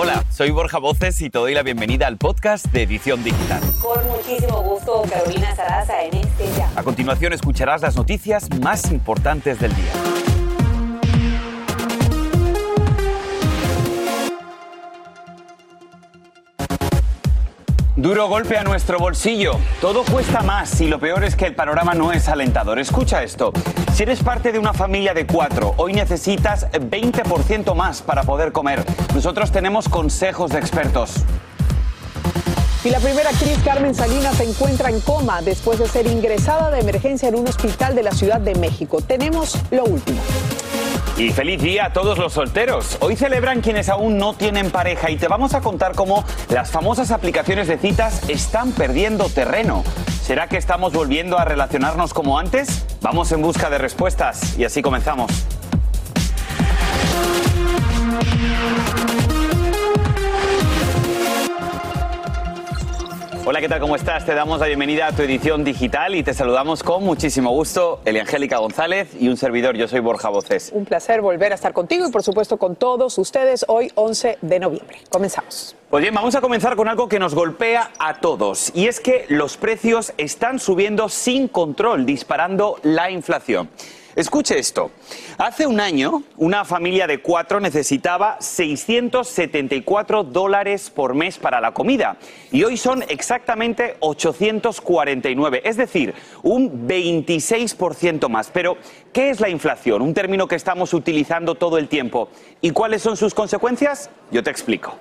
Hola, soy Borja Voces y te doy la bienvenida al podcast de Edición Digital. Con muchísimo gusto, Carolina Sarasa en este ya. A continuación escucharás las noticias más importantes del día. Duro golpe a nuestro bolsillo. Todo cuesta más y lo peor es que el panorama no es alentador. Escucha esto. Si eres parte de una familia de cuatro, hoy necesitas 20% más para poder comer. Nosotros tenemos consejos de expertos. Y la primera actriz Carmen Salinas se encuentra en coma después de ser ingresada de emergencia en un hospital de la Ciudad de México. Tenemos lo último. Y feliz día a todos los solteros. Hoy celebran quienes aún no tienen pareja y te vamos a contar cómo las famosas aplicaciones de citas están perdiendo terreno. ¿Será que estamos volviendo a relacionarnos como antes? Vamos en busca de respuestas y así comenzamos. Hola, ¿qué tal? ¿Cómo estás? Te damos la bienvenida a tu edición digital y te saludamos con muchísimo gusto, Eliangélica González y un servidor, yo soy Borja Voces. Un placer volver a estar contigo y por supuesto con todos ustedes hoy 11 de noviembre. Comenzamos. Pues bien, vamos a comenzar con algo que nos golpea a todos y es que los precios están subiendo sin control, disparando la inflación. Escuche esto. Hace un año, una familia de cuatro necesitaba 674 dólares por mes para la comida y hoy son exactamente 849, es decir, un 26% más. Pero, ¿qué es la inflación? Un término que estamos utilizando todo el tiempo. ¿Y cuáles son sus consecuencias? Yo te explico.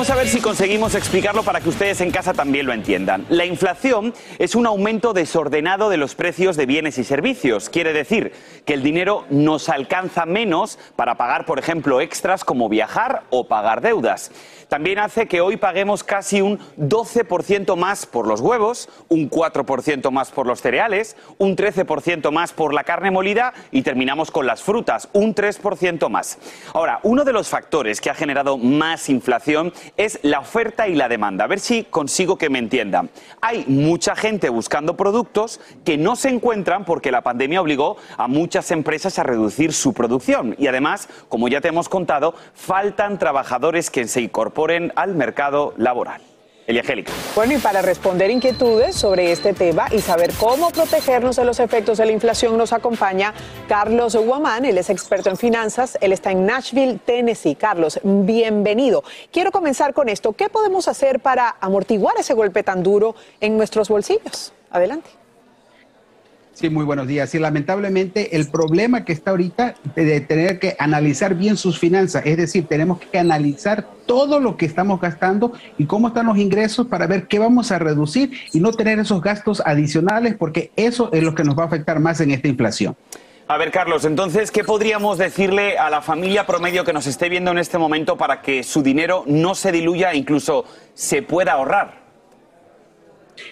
Vamos a ver si conseguimos explicarlo para que ustedes en casa también lo entiendan. La inflación es un aumento desordenado de los precios de bienes y servicios. Quiere decir que el dinero nos alcanza menos para pagar, por ejemplo, extras como viajar o pagar deudas. También hace que hoy paguemos casi un 12% más por los huevos, un 4% más por los cereales, un 13% más por la carne molida y terminamos con las frutas, un 3% más. Ahora, uno de los factores que ha generado más inflación es la oferta y la demanda. A ver si consigo que me entiendan. Hay mucha gente buscando productos que no se encuentran porque la pandemia obligó a muchas empresas a reducir su producción. Y además, como ya te hemos contado, faltan trabajadores que se incorporen al mercado laboral. Eliangélica. Bueno, y para responder inquietudes sobre este tema y saber cómo protegernos de los efectos de la inflación, nos acompaña Carlos Guamán, él es experto en finanzas, él está en Nashville, Tennessee. Carlos, bienvenido. Quiero comenzar con esto. ¿Qué podemos hacer para amortiguar ese golpe tan duro en nuestros bolsillos? Adelante. Sí, muy buenos días. Sí, lamentablemente el problema que está ahorita de tener que analizar bien sus finanzas, es decir, tenemos que analizar todo lo que estamos gastando y cómo están los ingresos para ver qué vamos a reducir y no tener esos gastos adicionales, porque eso es lo que nos va a afectar más en esta inflación. A ver, Carlos, entonces, ¿qué podríamos decirle a la familia promedio que nos esté viendo en este momento para que su dinero no se diluya e incluso se pueda ahorrar?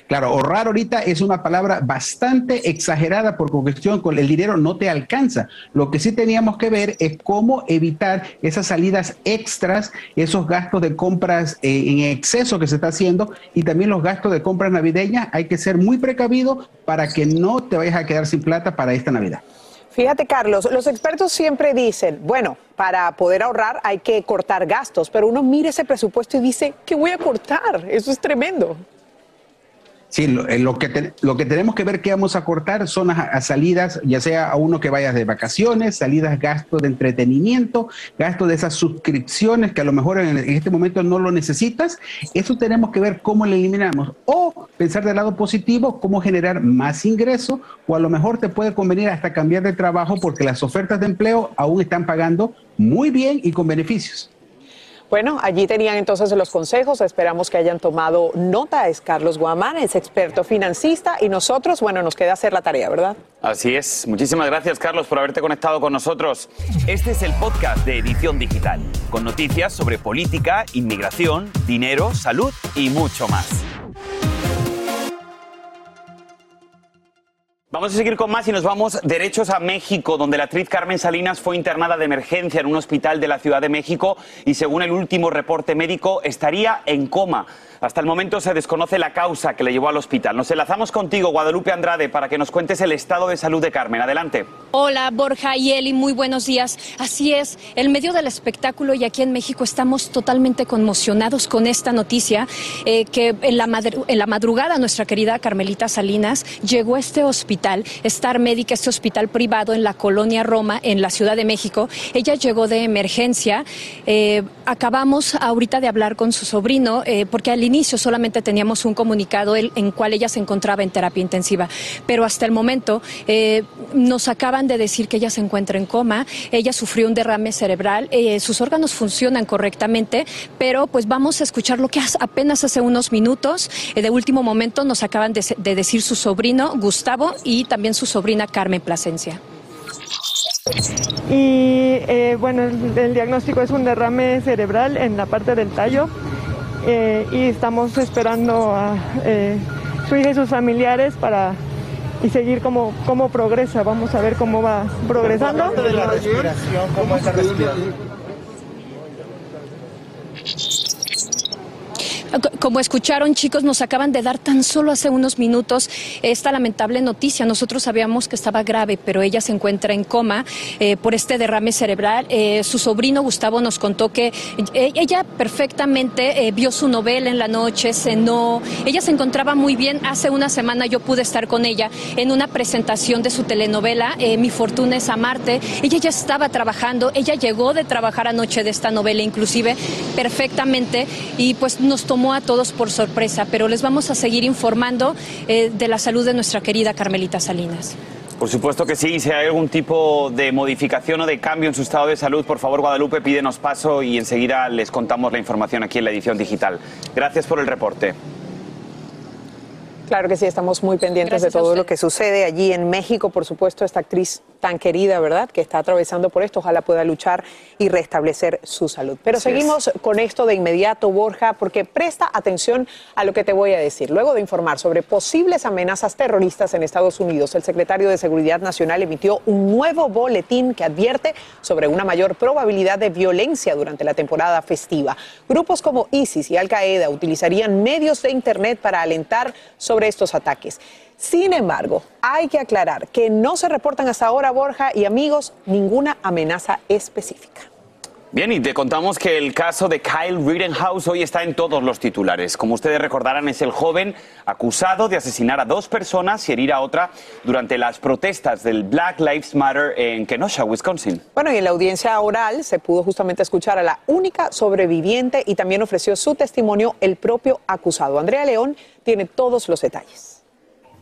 Claro, ahorrar ahorita es una palabra bastante exagerada porque cuestión con el dinero no te alcanza. Lo que sí teníamos que ver es cómo evitar esas salidas extras, esos gastos de compras eh, en exceso que se está haciendo y también los gastos de compras navideñas. Hay que ser muy precavido para que no te vayas a quedar sin plata para esta Navidad. Fíjate, Carlos, los expertos siempre dicen, bueno, para poder ahorrar hay que cortar gastos, pero uno mira ese presupuesto y dice, ¿qué voy a cortar? Eso es tremendo. Sí, eh, lo, que lo que tenemos que ver que vamos a cortar son a, salidas, ya sea a uno que vayas de vacaciones, salidas, gastos de entretenimiento, gastos de esas suscripciones que a lo mejor en, este momento no lo necesitas. Eso tenemos que ver cómo lo eliminamos. O pensar del lado positivo, cómo generar más ingreso, o a lo mejor te puede convenir hasta cambiar de trabajo porque las ofertas de empleo aún están pagando muy bien y con beneficios. Bueno, allí tenían entonces los consejos. Esperamos que hayan tomado nota. Es Carlos Guamán, es experto financista y nosotros, bueno, nos queda hacer la tarea, ¿verdad? Así es. Muchísimas gracias, Carlos, por haberte conectado con nosotros. Este es el podcast de Edición Digital, con noticias sobre política, inmigración, dinero, salud y mucho más. Vamos a seguir con más y nos vamos derechos a México, donde la actriz Carmen Salinas fue internada de emergencia en un hospital de la Ciudad de México y según el último reporte médico estaría en coma. Hasta el momento se desconoce la causa que le llevó al hospital. Nos enlazamos contigo, Guadalupe Andrade, para que nos cuentes el estado de salud de Carmen. Adelante. Hola, Borja y Eli, muy buenos días. Así es, en medio del espectáculo y aquí en México estamos totalmente conmocionados con esta noticia, eh, que en la, madrugada nuestra querida Carmelita Salinas llegó a este hospital, Star Médica, este hospital privado en la colonia Roma, en la Ciudad de México. Ella llegó de emergencia. Eh, acabamos ahorita de hablar con su sobrino, eh, porque al inicio solamente teníamos un comunicado en cual ella se encontraba en terapia intensiva, pero hasta el momento eh, nos acaban de decir que ella se encuentra en coma, ella sufrió un derrame cerebral, eh, sus órganos funcionan correctamente, pero pues vamos a escuchar lo que apenas hace unos minutos, eh, de último momento nos acaban de, de decir su sobrino Gustavo y también su sobrina Carmen Plasencia. Y bueno, el, diagnóstico es un derrame cerebral en la parte del tallo eh, y estamos esperando a eh, su hija y sus familiares para y seguir cómo, cómo progresa. Vamos a ver cómo va progresando. De la respiración, ¿cómo es la respiración? Como escucharon, chicos, nos acaban de dar tan solo hace unos minutos esta lamentable noticia. Nosotros sabíamos que estaba grave, pero ella se encuentra en coma eh, por este derrame cerebral. Eh, su sobrino Gustavo nos contó que eh, ella perfectamente vio su novela en la noche, cenó. Ella se encontraba muy bien. Hace una semana yo pude estar con ella en una presentación de su telenovela, Mi fortuna es amarte. Ella ya estaba trabajando, ella llegó de trabajar anoche de esta novela, inclusive perfectamente, y pues nos tomó a todos por sorpresa, pero les vamos a seguir informando eh, de la salud de nuestra querida Carmelita Salinas. Por supuesto que sí, si hay algún tipo de modificación o de cambio en su estado de salud, por favor, Guadalupe, pídenos paso y enseguida les contamos la información aquí en la edición digital. Gracias por el reporte. Claro que sí, estamos muy pendientes de todo lo que sucede allí en México. Por supuesto, esta actriz tan querida, ¿verdad?, que está atravesando por esto, ojalá pueda luchar y restablecer su salud. Pero seguimos con esto de inmediato, Borja, porque presta atención a lo que te voy a decir. Luego de informar sobre posibles amenazas terroristas en Estados Unidos, el secretario de Seguridad Nacional emitió un nuevo boletín que advierte sobre una mayor probabilidad de violencia durante la temporada festiva. Grupos como ISIS y Al Qaeda utilizarían medios de Internet para alentar sobre estos ataques. Sin embargo, hay que aclarar que no se reportan hasta ahora, Borja y amigos, ninguna amenaza específica. Bien, y te contamos que el caso de Kyle Rittenhouse hoy está en todos los titulares. Como ustedes recordarán, es el joven acusado de asesinar a dos personas y herir a otra durante las protestas del Black Lives Matter en Kenosha, Wisconsin. Bueno, y en la audiencia oral se pudo justamente escuchar a la única sobreviviente y también ofreció su testimonio el propio acusado. Andrea León tiene todos los detalles.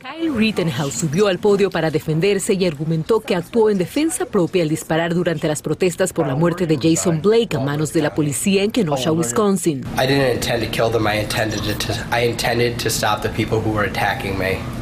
Kyle Rittenhouse subió al podio para defenderse y argumentó que actuó en defensa propia al disparar durante las protestas por la muerte de Jason Blake a manos de la policía en Kenosha, Wisconsin.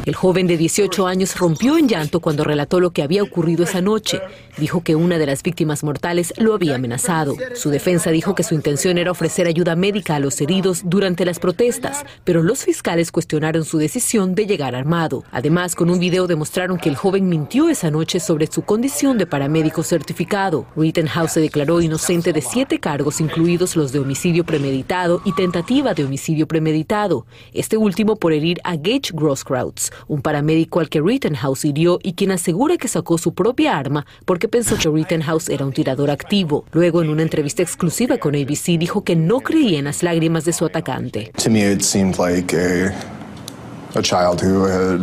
El joven de 18 años rompió en llanto cuando relató lo que había ocurrido esa noche. Dijo que una de las víctimas mortales lo había amenazado. Su defensa dijo que su intención era ofrecer ayuda médica a los heridos durante las protestas, pero los fiscales cuestionaron su decisión de llegar armado. Además, con un video demostraron que el joven mintió esa noche sobre su condición de paramédico certificado. Rittenhouse se declaró inocente de siete cargos, incluidos los de homicidio premeditado y tentativa de homicidio premeditado, este último por herir a Gage Grosskreutz, un paramédico al que Rittenhouse hirió y quien asegura que sacó su propia arma porque pensó que Rittenhouse era un tirador activo. Luego, en una entrevista exclusiva con ABC, dijo que no creía en las lágrimas de su atacante. To me, it seemed like a, a child who had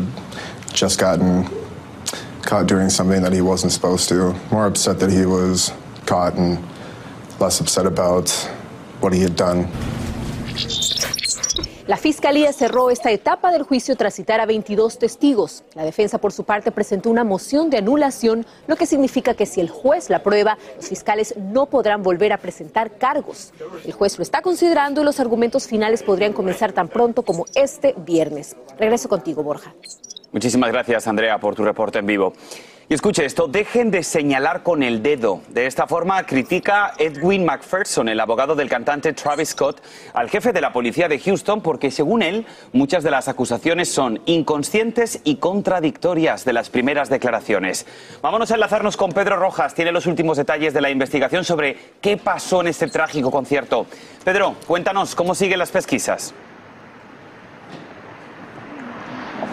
just gotten caught doing something that he wasn't supposed to. More upset that he was caught and less upset about what he had done. La Fiscalía cerró esta etapa del juicio tras citar a 22 testigos. La defensa, por su parte, presentó una moción de anulación, lo que significa que si el juez la aprueba, los fiscales no podrán volver a presentar cargos. El juez lo está considerando y los argumentos finales podrían comenzar tan pronto como este viernes. Regreso contigo, Borja. Muchísimas gracias, Andrea, por tu reporte en vivo. Y escuche esto, dejen de señalar con el dedo. De esta forma critica Edwin McPherson, el abogado del cantante Travis Scott, al jefe de la policía de Houston, porque según él, muchas de las acusaciones son inconscientes y contradictorias de las primeras declaraciones. Vámonos a enlazarnos con Pedro Rojas, tiene los últimos detalles de la investigación sobre qué pasó en este trágico concierto. Pedro, cuéntanos, ¿cómo siguen las pesquisas?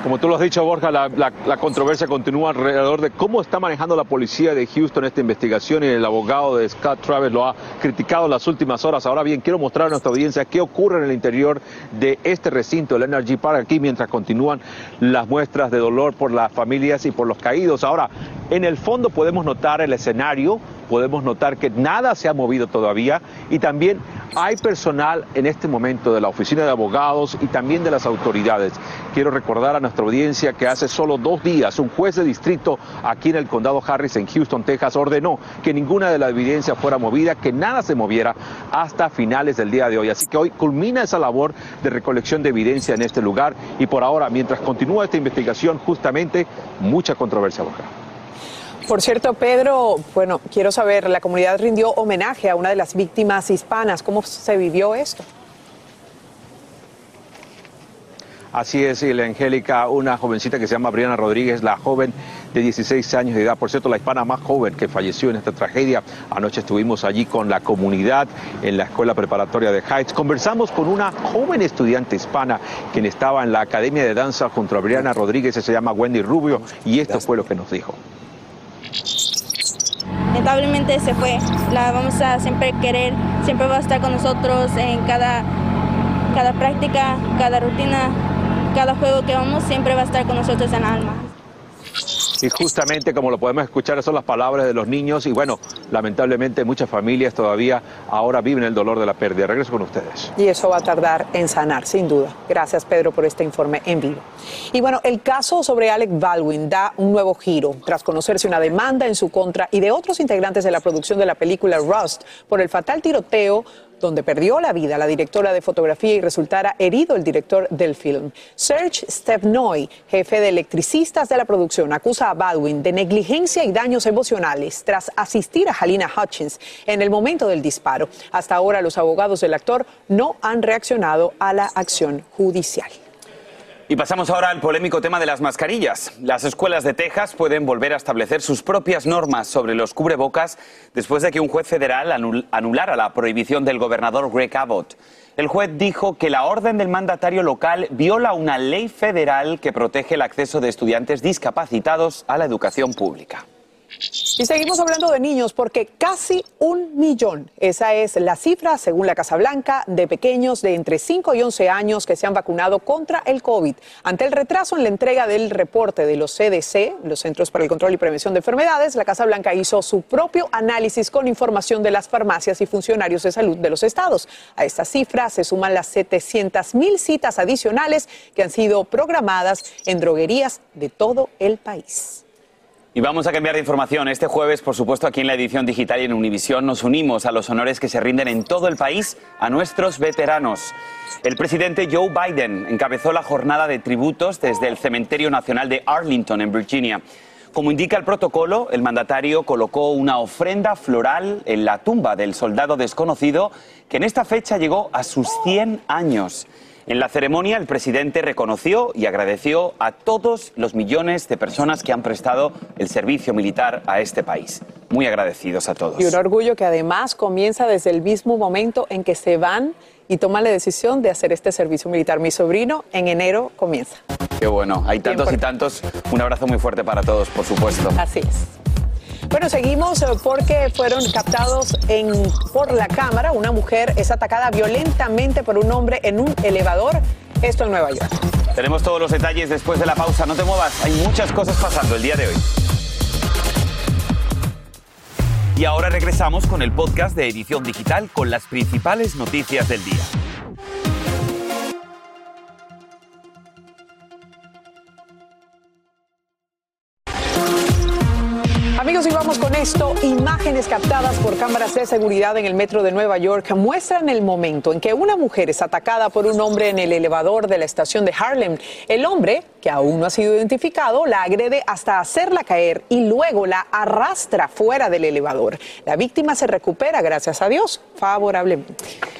Como tú lo has dicho, Borja, la, controversia continúa alrededor de cómo está manejando la policía de Houston esta investigación y el abogado de Scott Travis lo ha criticado en las últimas horas. Ahora bien, quiero mostrar a nuestra audiencia qué ocurre en el interior de este recinto, el Energy Park, aquí mientras continúan las muestras de dolor por las familias y por los caídos. Ahora, en el fondo podemos notar el escenario, podemos notar que nada se ha movido todavía y también hay personal en este momento de la oficina de abogados y también de las autoridades. Quiero recordar a nuestra audiencia que hace solo dos días un juez de distrito aquí en el condado Harris en Houston, Texas, ordenó que ninguna de la evidencia fuera movida, que nada se moviera hasta finales del día de hoy. Así que hoy culmina esa labor de recolección de evidencia en este lugar y por ahora, mientras continúa esta investigación, justamente mucha controversia. Borja. Por cierto, Pedro, bueno, quiero saber, la comunidad rindió homenaje a una de las víctimas hispanas. ¿Cómo se vivió esto? Así es, y la Angélica, una jovencita que se llama Briana Rodríguez, la joven de 16 años de edad, por cierto, la hispana más joven que falleció en esta tragedia. Anoche estuvimos allí con la comunidad en la escuela preparatoria de Heights. Conversamos con una joven estudiante hispana quien estaba en la academia de danza junto a Briana Rodríguez, se llama Wendy Rubio, y esto fue lo que nos dijo. lamentablemente se fue. La vamos a siempre querer, siempre va a estar con nosotros en cada, cada práctica, cada rutina, cada juego que vamos, siempre va a estar con nosotros en alma. Y justamente como lo podemos escuchar, son las palabras de los niños y bueno, lamentablemente muchas familias todavía ahora viven el dolor de la pérdida. Regreso con ustedes. Y eso va a tardar en sanar, sin duda. Gracias, Pedro, por este informe en vivo. Y bueno, el caso sobre Alec Baldwin da un nuevo giro tras conocerse una demanda en su contra y de otros integrantes de la producción de la película Rust por el fatal tiroteo donde perdió la vida la directora de fotografía y resultara herido el director del film. Serge Stepnoy, jefe de electricistas de la producción, acusa a Baldwin de negligencia y daños emocionales tras asistir a Halina Hutchins en el momento del disparo. Hasta ahora los abogados del actor no han reaccionado a la acción judicial. Y pasamos ahora al polémico tema de las mascarillas. Las escuelas de Texas pueden volver a establecer sus propias normas sobre los cubrebocas después de que un juez federal anul- anulara la prohibición del gobernador Greg Abbott. El juez dijo que la orden del mandatario local viola una ley federal que protege el acceso de estudiantes discapacitados a la educación pública. Y seguimos hablando de niños porque casi un millón, esa es la cifra según la Casa Blanca, de pequeños de entre 5 y 11 años que se han vacunado contra el COVID. Ante el retraso en la entrega del reporte de los CDC, los Centros para el Control y Prevención de Enfermedades, la Casa Blanca hizo su propio análisis con información de las farmacias y funcionarios de salud de los estados. A esta cifra se suman las 700 mil citas adicionales que han sido programadas en droguerías de todo el país. Y vamos a cambiar de información. Este jueves, por supuesto, aquí en la edición digital y en Univisión nos unimos a los honores que se rinden en todo el país a nuestros veteranos. El presidente Joe Biden encabezó la jornada de tributos desde el Cementerio Nacional de Arlington, en Virginia. Como indica el protocolo, el mandatario colocó una ofrenda floral en la tumba del soldado desconocido que en esta fecha llegó a sus 100 años. En la ceremonia, el presidente reconoció y agradeció a todos los millones de personas que han prestado el servicio militar a este país. Muy agradecidos a todos. Y un orgullo que además comienza desde el mismo momento en que se van y toman la decisión de hacer este servicio militar. Mi sobrino en enero comienza. Qué bueno, hay tantos y tantos. Un abrazo muy fuerte para todos, por supuesto. Así es. Bueno, seguimos eh, porque fueron captados en, por la cámara. Una mujer es atacada violentamente por un hombre en un elevador. Esto en Nueva York. Tenemos todos los detalles después de la pausa. No te muevas, hay muchas cosas pasando el día de hoy. Y ahora regresamos con el podcast de Edición Digital con las principales noticias del día. Esto. Imágenes captadas por cámaras de seguridad en el metro de Nueva York muestran el momento en que una mujer es atacada por un hombre en el elevador de la estación de Harlem. El hombre, que aún no ha sido identificado, la agrede hasta hacerla caer y luego la arrastra fuera del elevador. La víctima se recupera, gracias a Dios, favorablemente.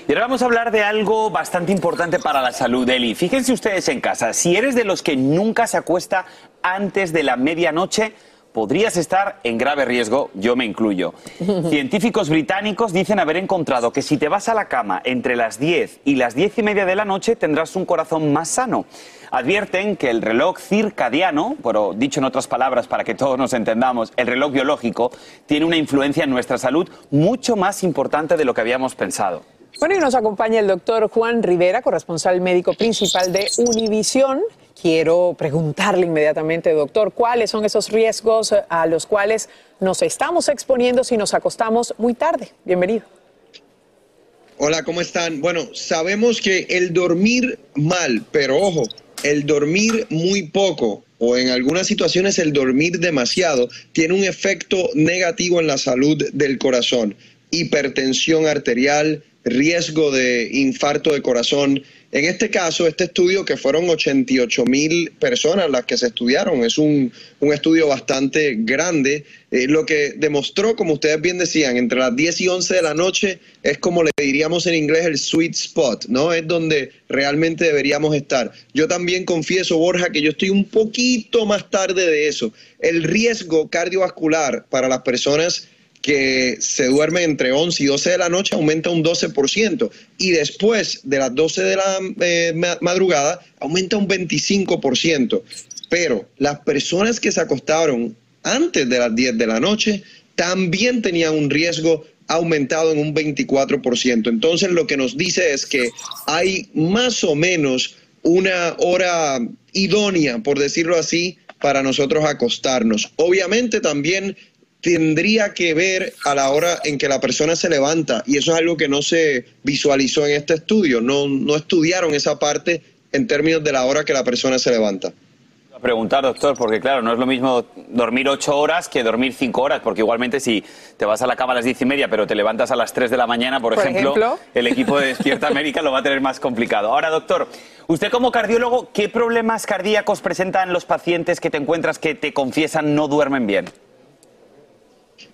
Y ahora vamos a hablar de algo bastante importante para la salud, Eli. Fíjense ustedes en casa, si eres de los que nunca se acuesta antes de la medianoche, podrías estar en grave riesgo, yo me incluyo. Científicos británicos dicen haber encontrado que si te vas a la cama entre las 10 y las 10 y media de la noche tendrás un corazón más sano. Advierten que el reloj circadiano, pero dicho en otras palabras para que todos nos entendamos, el reloj biológico, tiene una influencia en nuestra salud mucho más importante de lo que habíamos pensado. Bueno, y nos acompaña el doctor Juan Rivera, corresponsal médico principal de Univisión. Quiero preguntarle inmediatamente, doctor, cuáles son esos riesgos a los cuales nos estamos exponiendo si nos acostamos muy tarde. Bienvenido. Hola, ¿cómo están? Bueno, sabemos que el dormir mal, pero ojo, el dormir muy poco o en algunas situaciones el dormir demasiado tiene un efecto negativo en la salud del corazón. Hipertensión arterial, riesgo de infarto de corazón. En este caso, este estudio, que fueron 88 mil personas las que se estudiaron, es un, un estudio bastante grande, eh, lo que demostró, como ustedes bien decían, entre las 10 y 11 de la noche es como le diríamos en inglés el sweet spot, ¿no? Es donde realmente deberíamos estar. Yo también confieso, Borja, que yo estoy un poquito más tarde de eso. El riesgo cardiovascular para las personas que se duerme entre 11 y 12 de la noche aumenta un 12% y después de las 12 de la eh, madrugada aumenta un 25%. Pero las personas que se acostaron antes de las 10 de la noche también tenían un riesgo aumentado en un 24%. Entonces lo que nos dice es que hay más o menos una hora idónea, por decirlo así, para nosotros acostarnos. Obviamente también tendría que ver a la hora en que la persona se levanta y eso es algo que no se visualizó en este estudio, no, no estudiaron esa parte en términos de la hora que la persona se levanta. A preguntar, doctor, porque claro, no es lo mismo dormir ocho horas que dormir cinco horas, porque igualmente si te vas a la cama a las diez y media, pero te levantas a las tres de la mañana, por, ejemplo, el equipo de Despierta América lo va a tener más complicado. Ahora, doctor, usted como cardiólogo, ¿qué problemas cardíacos presentan los pacientes que te encuentras que te confiesan no duermen bien?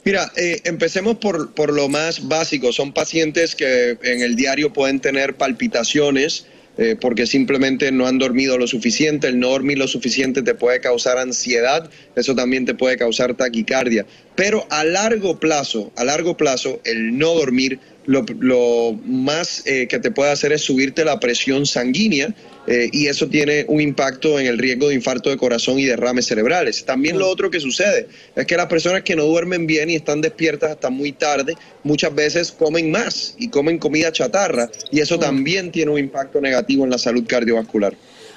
Mira, eh, empecemos por, por lo más básico. Son pacientes que en el diario pueden tener palpitaciones, eh, porque simplemente no han dormido lo suficiente. El no dormir lo suficiente te puede causar ansiedad, eso también te puede causar taquicardia. Pero a largo plazo, a largo plazo, el no dormir lo, más eh, que te puede hacer es subirte la presión sanguínea eh, y eso tiene un impacto en el riesgo de infarto de corazón y derrames cerebrales. También lo otro que sucede es que las personas que no duermen bien y están despiertas hasta muy tarde, muchas veces comen más y comen comida chatarra y eso también tiene un impacto negativo en la salud cardiovascular.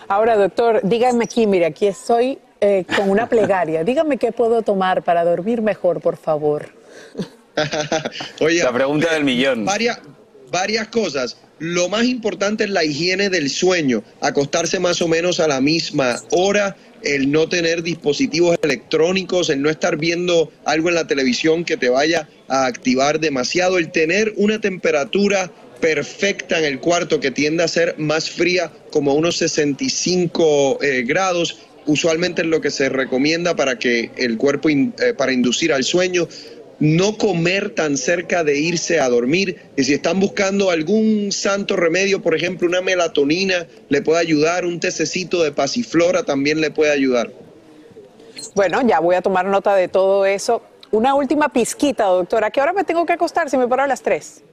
Ahora, doctor, dígame aquí, mire, aquí estoy eh, con una plegaria. Dígame qué puedo tomar para dormir mejor, por favor. Oye, la pregunta del millón. Varias, varias cosas. Lo más importante es la higiene del sueño, acostarse más o menos a la misma hora, el no tener dispositivos electrónicos, el no estar viendo algo en la televisión que te vaya a activar demasiado, el tener una temperatura perfecta en el cuarto que tiende a ser más fría, como unos 65 eh, grados, usualmente es lo que se recomienda para que el cuerpo, eh, para inducir al sueño no comer tan cerca de irse a dormir. Y si están buscando algún santo remedio, por ejemplo, una melatonina, le puede ayudar, un tececito de pasiflora también le puede ayudar. Bueno, ya voy a tomar nota de todo eso. Una última pizquita, doctora. ¿A qué hora me tengo que acostar si me paro a las 3?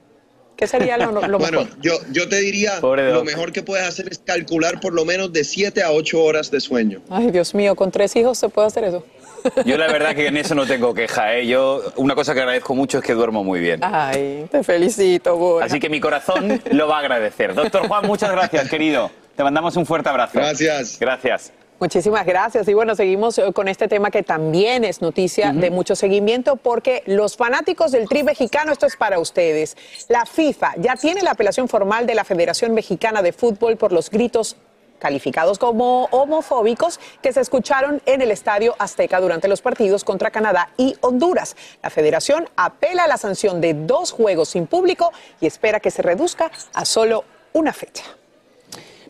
¿Qué sería lo, lo bueno, yo, yo te diría, lo mejor que puedes hacer es calcular por lo menos de 7 a 8 horas de sueño. Ay, Dios mío, con tres hijos se puede hacer eso. Yo la verdad que en eso no tengo queja, ¿eh? Yo una cosa que agradezco mucho es que duermo muy bien. Ay, te felicito, Borja. Así que mi corazón lo va a agradecer. Doctor Juan, muchas gracias, querido. Te mandamos un fuerte abrazo. Gracias. Gracias. Muchísimas gracias. Y bueno, seguimos eh, con este tema que también es noticia de mucho seguimiento porque los fanáticos del tri mexicano, esto es para ustedes. La FIFA ya tiene la apelación formal de la Federación Mexicana de Fútbol por los gritos calificados como homofóbicos que se escucharon en el Estadio Azteca durante los partidos contra Canadá y Honduras. La federación apela a la sanción de dos juegos sin público y espera que se reduzca a solo una fecha.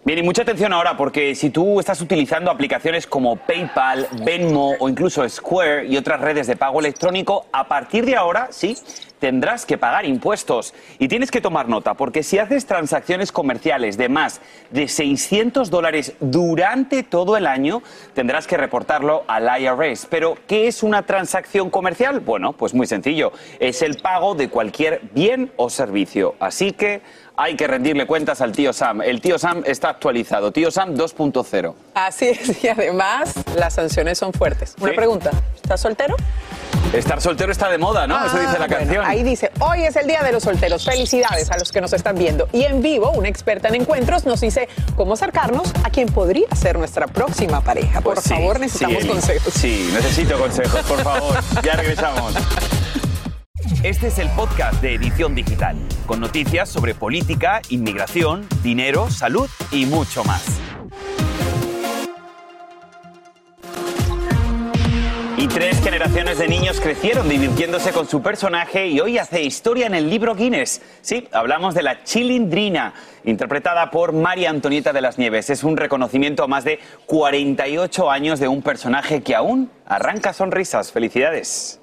Bien, y mucha atención ahora porque si tú estás utilizando aplicaciones como PayPal, Venmo o incluso Square y otras redes de pago electrónico, a partir de ahora, sí, tendrás que pagar impuestos. Y tienes que tomar nota, porque si haces transacciones comerciales de más de 600 dólares durante todo el año, tendrás que reportarlo al IRS. Pero, ¿qué es una transacción comercial? Bueno, pues muy sencillo. Es el pago de cualquier bien o servicio. Así que hay que rendirle cuentas al tío Sam. El tío Sam está actualizado. Tío Sam 2.0. Así es, y además las sanciones son fuertes. Una Sí. pregunta, ¿estás soltero? Estar soltero está de moda, ¿no? Eso dice la Ah, bueno, canción. Ahí dice, hoy es el Día de los Solteros. Felicidades a los que nos están viendo. Y en vivo, una experta en encuentros nos dice cómo acercarnos a quien podría ser nuestra próxima pareja. Por Pues sí, favor, necesitamos sí, consejos. Sí, necesito consejos, por favor. Ya regresamos. Este es el podcast de Edición Digital, con noticias sobre política, inmigración, dinero, salud y mucho más. Y tres generaciones de niños crecieron divirtiéndose con su personaje y hoy hace historia en el libro Guinness. Sí, hablamos de la Chilindrina, interpretada por María Antonieta de las Nieves. Es un reconocimiento a más de 48 años de un personaje que aún arranca sonrisas. Felicidades.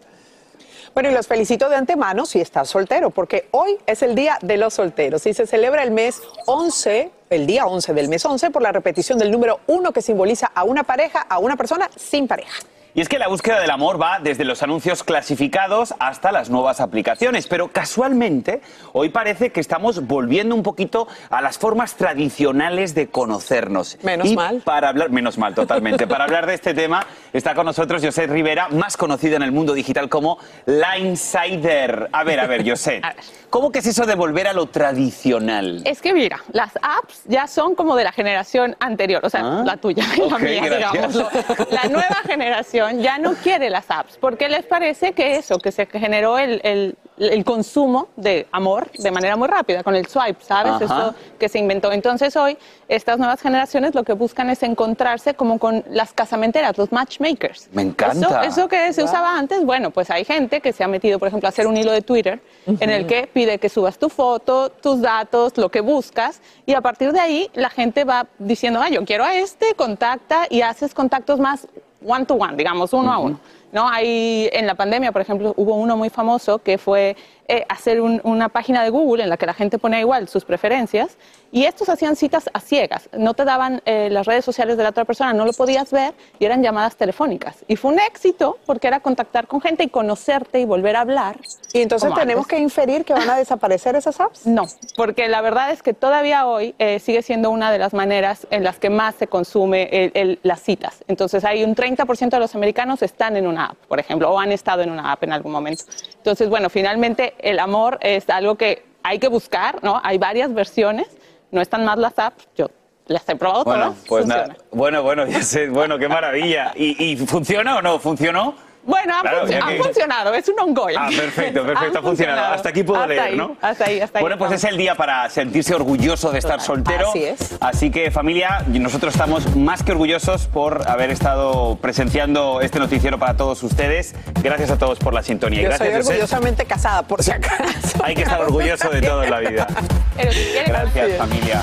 Bueno, y los felicito de antemano si estás soltero, porque hoy es el Día de los Solteros y se celebra el mes 11, el día 11 del mes 11, por la repetición del número 1 que simboliza a una pareja, a una persona sin pareja. Y es que la búsqueda del amor va desde los anuncios clasificados hasta las nuevas aplicaciones, pero casualmente hoy parece que estamos volviendo un poquito a las formas tradicionales de conocernos. Menos Y mal. Para hablar, menos mal, totalmente. para hablar de este tema está con nosotros José Rivera, más conocido en el mundo digital como Linesider. A ver, a ver, José, ¿cómo que es eso de volver a lo tradicional? Es que mira, las apps ya son como de la generación anterior, o sea, Ah, la tuya y la mía, gracias. digámoslo. La nueva generación ya no quiere las apps porque les parece que eso, que se generó el, el- el consumo de amor de manera muy rápida, con el swipe, ¿sabes? Ajá. Eso que se inventó. Entonces hoy estas nuevas generaciones lo que buscan es encontrarse como con las casamenteras, los matchmakers. Me encanta. Eso, eso que se usaba antes, bueno, pues hay gente que se ha metido, por ejemplo, a hacer un hilo de Twitter en el que pide que subas tu foto, tus datos, lo que buscas, y a partir de ahí la gente va diciendo, ah, yo quiero a este, contacta y haces contactos más one to one, digamos, uno a uno. ¿no? Hay, en la pandemia, por ejemplo, hubo uno muy famoso que fue eh, hacer un- una página de Google en la que la gente ponía igual sus preferencias y estos hacían citas a ciegas. No te daban eh, las redes sociales de la otra persona, no lo podías ver y eran llamadas telefónicas. Y fue un éxito porque era contactar con gente y conocerte y volver a hablar. Y entonces tenemos antes. que inferir que van a desaparecer esas apps. No, porque la verdad es que todavía hoy eh, sigue siendo una de las maneras en las que más se consume el- el- las citas. Entonces hay un 30% de los americanos están en una app, por ejemplo, o han estado en una app en algún momento. Entonces, bueno, finalmente el amor es algo que hay que buscar, ¿no? Hay varias versiones, no están más las apps, yo las he probado Bueno, todas. pues nada. Bueno, bueno, ya sé, bueno, qué maravilla. ¿Y, y funciona o no? ¿Funcionó? Bueno, ha, Claro, func- que- funcionado, es un ongoing. Ah, perfecto, perfecto, ha funcionado. Hasta aquí puedo Hasta leer, ahí, ¿no? Hasta ahí, hasta ahí. Bueno, pues es el día para sentirse orgulloso de estar soltero. Así es. Así que familia, nosotros estamos más que orgullosos por haber estado presenciando este noticiero para todos ustedes. Gracias a todos por la sintonía. Yo Gracias, soy orgullosamente casada, por si acaso. Hay que estar orgulloso de todo en la vida. Gracias, familia.